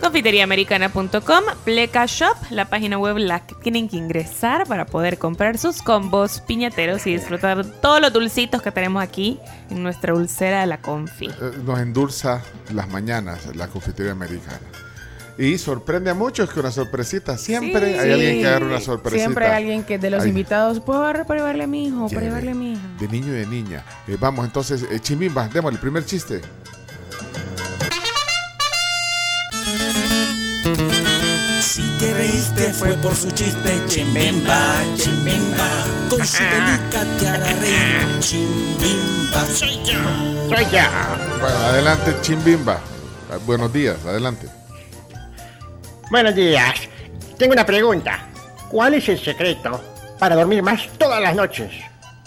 Confiteriaamericana.com, Pleca Shop, la página web la que tienen que ingresar para poder comprar sus combos piñateros y disfrutar todos los dulcitos que tenemos aquí en nuestra dulcera de la Confi. Eh, Nos endulza las mañanas la confitería americana. Y sorprende a muchos que una sorpresita. Siempre Sí. hay alguien que agarra una sorpresita. Siempre hay alguien que de los Ay. invitados, ¿puedo agarrar para llevarle a mi hijo? Llevarle a mi hija. De niño y de niña. Eh, vamos, entonces, eh, Chimbimba, démosle el primer chiste. Reíste fue por su chiste, chimbimba, chimbimba. Con su delica te hará reír, chimbimba. Soy yo. Soy yo. Bueno, adelante, Chimbimba. Buenos días, adelante. Buenos días. Tengo una pregunta. ¿Cuál es el secreto para dormir más todas las noches?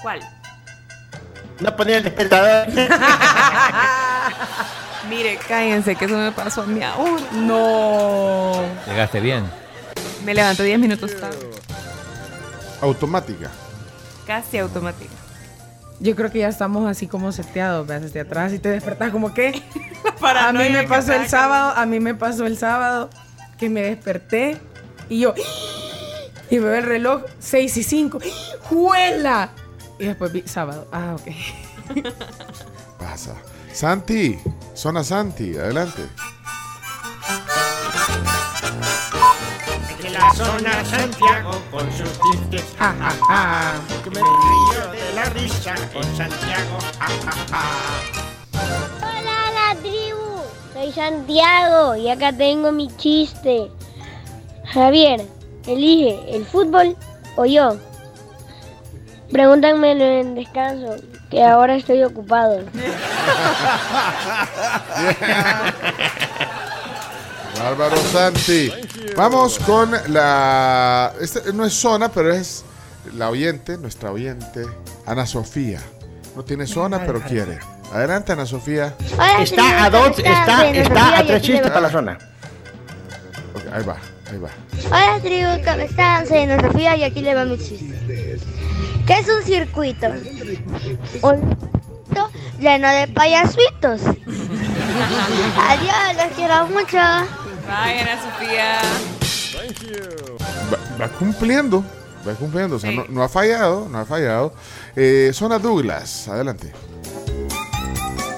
¿Cuál? No poner el despertador. Mire, cállense que eso me pasó a mí ahora. No. Llegaste bien. Me levanto 10 minutos tarde. Automática. Casi automático. Yo creo que ya estamos así como seteados, ves desde atrás y te despertás como que. a mí me pasó el sábado, a mí me pasó el sábado que me desperté y yo y veo el reloj 6 y 5. ¡Juela! Y después vi sábado. Ah, ok. Pasa. Santi, zona Santi, adelante. La zona Santiago con sus chistes. Ja, ja, ja. Que me río de la risa con Santiago. Ja, ja, ja. Hola la tribu, soy Santiago y acá tengo mi chiste. Javier, elige el fútbol o yo. Pregúntanmelo en descanso, que ahora estoy ocupado. Bárbaro Santi. Vamos con la. Este no es zona, pero es la oyente, nuestra oyente, Ana Sofía. No tiene zona, pero quiere. Adelante, Ana Sofía. Hola, Está a ¿cómo dos, está, está a tres chistes para la zona. Ok, ahí va, ahí va. Hola tribu, ¿cómo están? Soy Ana Sofía y aquí le va mi chiste. ¿Qué es un circuito? Un circuito lleno de payasitos. Adiós, los quiero mucho. Bye, Ana Sofía. Va, va cumpliendo, va cumpliendo. O sea, Sí. no, no ha fallado, no ha fallado. Eh, zona Douglas, adelante.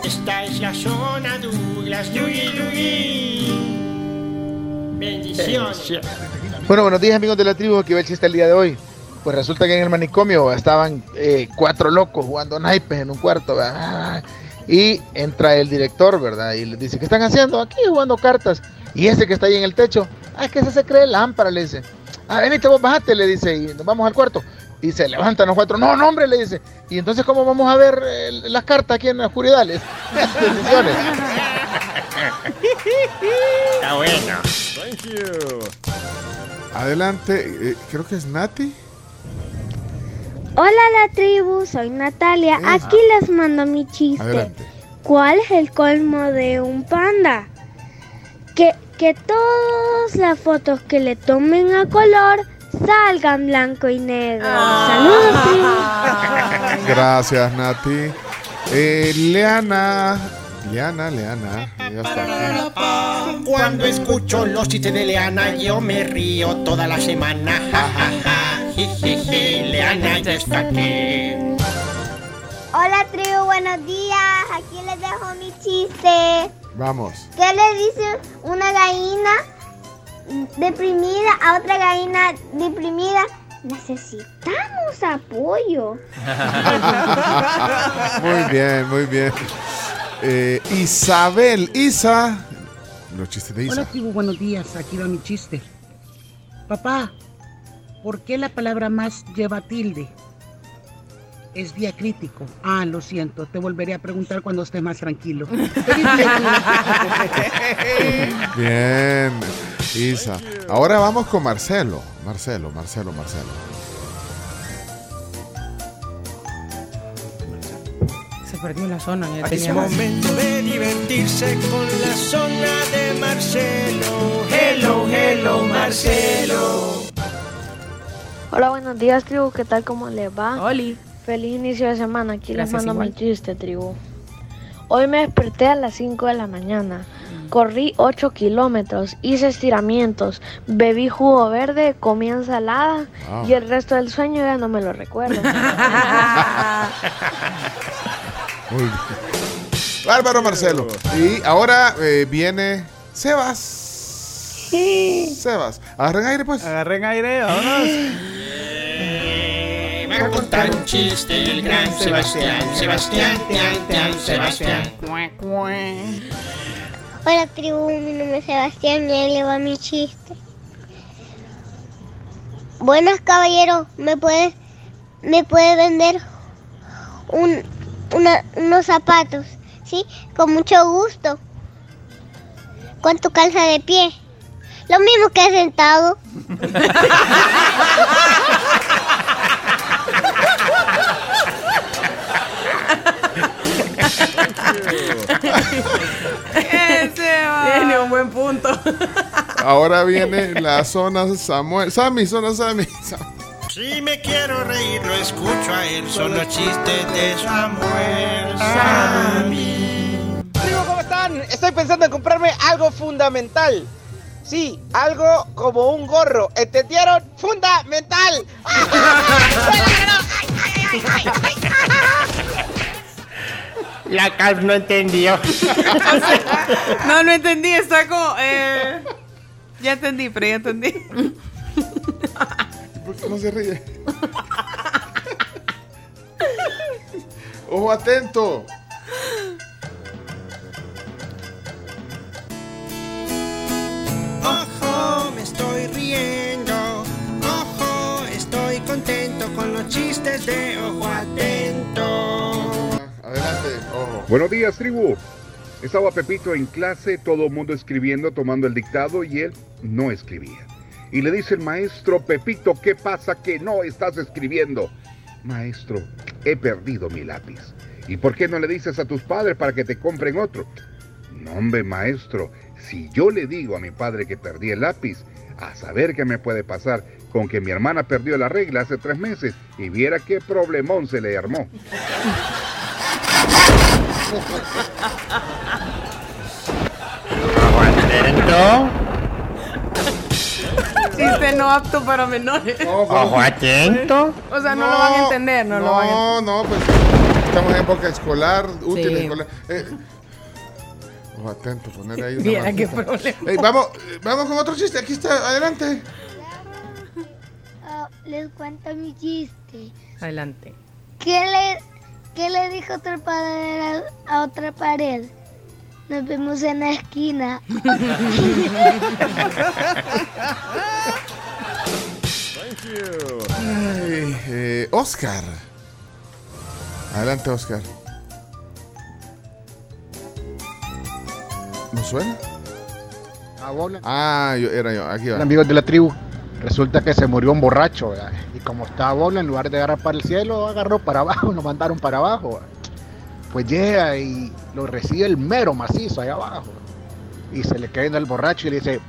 Esta es la zona Douglas. Yugi, yugi. Bendiciones. Bueno, buenos días amigos de la tribu, aquí va el chiste el día de hoy. Pues resulta que en el manicomio estaban eh, cuatro locos jugando naipes en un cuarto, ¿verdad? Y entra el director, ¿verdad? Y les dice, ¿qué están haciendo? Aquí jugando cartas. Y ese que está ahí en el techo, ah, es que ese se cree lámpara, le dice. Ah, venite vos, bajate, le dice, y nos vamos al cuarto. Y se levantan los cuatro, no, no, hombre, le dice. Y entonces, ¿cómo vamos a ver eh, las cartas aquí en la oscuridad? Les- Bendiciones. Está bueno. Adelante, eh, creo que es Nati. Hola la tribu, soy Natalia. Aquí les mando mi chiste. Adelante. ¿Cuál es el colmo de un panda? Que, todas las fotos que le tomen a color salgan blanco y negro. Saludos, tribu. Gracias, Nati. Eh, Leana. Leana, Leana. Ya está aquí. Cuando escucho los chistes de Leana, yo me río toda la semana. Ja, ja, ja. Leana ya está aquí. Hola tribu, buenos días. Aquí les dejo mi chiste. Vamos. ¿Qué le dice una gallina deprimida a otra gallina deprimida? Necesitamos apoyo. Muy bien, muy bien. Eh, Isabel, Isa. Los chistes de Isa. Hola tribu, buenos días. Aquí va mi chiste. Papá, ¿por qué la palabra más lleva tilde? Es diacrítico. Ah, lo siento. Te volveré a preguntar cuando estés más tranquilo. Día. Bien, Isa. Ahora vamos con Marcelo. Marcelo, Marcelo, Marcelo. perdió la zona. ya Es tenía más. momento de divertirse con la zona de Marcelo. Hello, hello, Marcelo. Hola, buenos días, tribu. ¿Qué tal? ¿Cómo les va? Oli. Feliz inicio de semana. Aquí Gracias, les mando mi chiste, tribu. Hoy me desperté a las 5 de la mañana. Corrí 8 kilómetros, hice estiramientos, bebí jugo verde, comí ensalada Wow. y el resto del sueño ya no me lo recuerdo. Bárbaro Marcelo. Y ahora eh, viene Sebas. Sebas. Agarren aire, pues. Agarren aire, vámonos. Eh, Va a contar un chiste el gran Sebastián. Sebastián, tian, tian, Sebastián. Hola tribu, mi nombre es Sebastián y ahí le va mi chiste. Buenas caballero, ¿me puede, me puede vender un, una- unos zapatos? Sí, con mucho gusto. ¿Cuánto calza de pie? Lo mismo que sentado. Tiene un buen punto. Ahora viene la zona Samuel. Sammy, zona Sammy. Si me quiero reír, lo escucho a él. Son los chistes de Samuel. Sammy. Tribu, ¿cómo están? Estoy pensando en comprarme algo fundamental. Sí, algo como un gorro. ¿Entendieron? ¡Fundamental! La Cal no entendió. No, no entendí, está como... eh, Ya entendí, pero ya entendí. ¿Por qué no se ríe? Ojo atento. Ojo, me estoy riendo. Ojo, estoy contento con los chistes de ojo atento. Buenos días, tribu. Estaba Pepito en clase, todo el mundo escribiendo, tomando el dictado y él no escribía. Y le dice el maestro, Pepito, ¿qué pasa que no estás escribiendo? Maestro, he perdido mi lápiz. ¿Y por qué no le dices a tus padres para que te compren otro? No, hombre, maestro, si yo le digo a mi padre que perdí el lápiz, a saber qué me puede pasar con que mi hermana perdió la regla hace tres meses y viera qué problemón se le armó. Atento. Chiste no apto para menores. Ojo atento. O sea, no, lo van a entender, no, lo van a No, no, pues estamos en época escolar, útil Sí. escolar. Eh, ojo atento, poner ahí una Viera qué marquita. problema. Ey, vamos, eh, vamos con otro chiste. Aquí está, adelante. Ah, les cuento mi chiste. Adelante. ¿Qué le, qué le dijo otra pared a, a otra pared? Nos vemos en la esquina. Ay, eh, Oscar. Adelante, Oscar. ¿No suena? Ah, yo, era yo. Aquí va. Amigos de la tribu. Resulta que se murió un borracho. Y como estaba bola, en lugar de agarrar para el cielo, agarró para abajo, lo mandaron para abajo. Pues llega y lo recibe el mero macizo allá abajo. Y se le queda el borracho y le dice,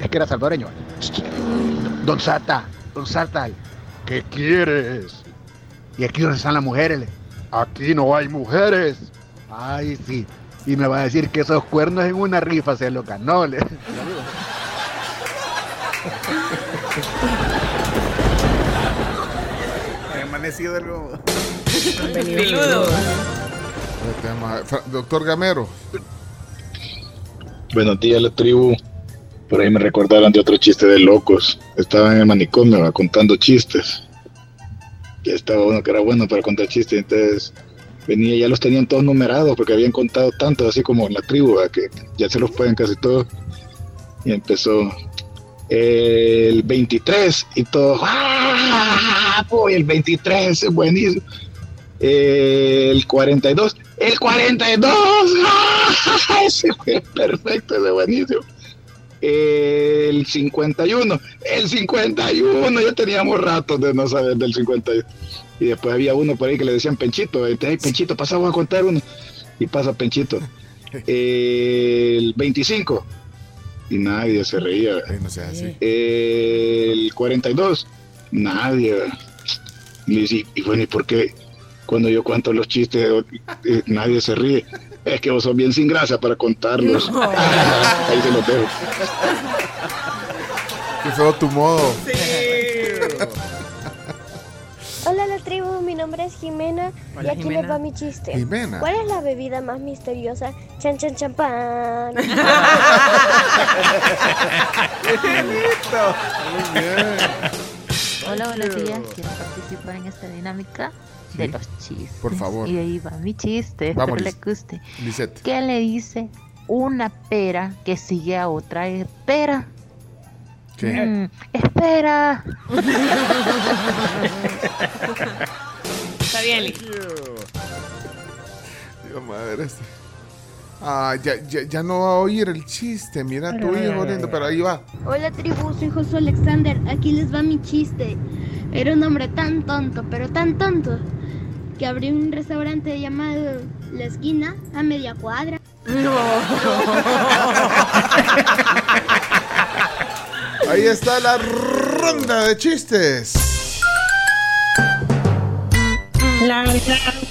es que era salvadoreño. Don Sata, Don Sata, ¿qué quieres? Y aquí donde están las mujeres. Aquí no hay mujeres. Ay, sí. Y me va a decir que esos cuernos en una rifa se lo ganó. Le. Amanecido del globo. Peludo. Ya tenemos a- Fra- Doctor Gamero. Buenos días, la tribu. Por ahí me recordaron de otro chiste de locos. Estaban en el manicomio contando chistes. Y estaba uno que era bueno para contar chistes. Entonces venía, ya los tenían todos numerados porque habían contado tantos, así como en la tribu, ¿va? que ya se los pueden casi todos. Y empezó el 23 y todo. ¡Ah! El 23 es buenísimo. El 42. El 42. ¡Ah! Ese fue perfecto, ese buenísimo. El 51. El 51. Ya teníamos ratos de no saber del 51. Y después había uno por ahí que le decían Penchito. Entonces, "Ay, Penchito, pasa, voy a contar uno. Y pasa Penchito. El 25. Y nadie se reía. no sea así. El 42. Nadie. Y, y bueno, ¿y por qué cuando yo cuento los chistes eh, nadie se ríe? Es que vos sos bien sin gracia para contarlos. No. Ahí se los dejo. Qué feo tu modo. Hola la tribu, nombre es Jimena Hola, y aquí Jimena. les va mi chiste. Jimena. ¿Cuál es la bebida más misteriosa? Chan chan champán. Hola, buenos días. Quiero participar en esta dinámica de los chistes. Por favor. Y ahí va mi chiste. Vamos, Espero le guste. Lisette. ¿Qué le dice una pera que sigue a otra pera? ¿Qué? Mm, espera. Está bien. Dios madre. este. Ah, ya, ya, ya no va a oír el chiste. Mira tu hijo lindo, pero ahí va. Hola tribu, soy Josué Alexander. Aquí les va mi chiste. Era un hombre tan tonto, pero tan tonto, que abrió un restaurante llamado La Esquina a media cuadra. Ahí está la ronda de chistes. La, la,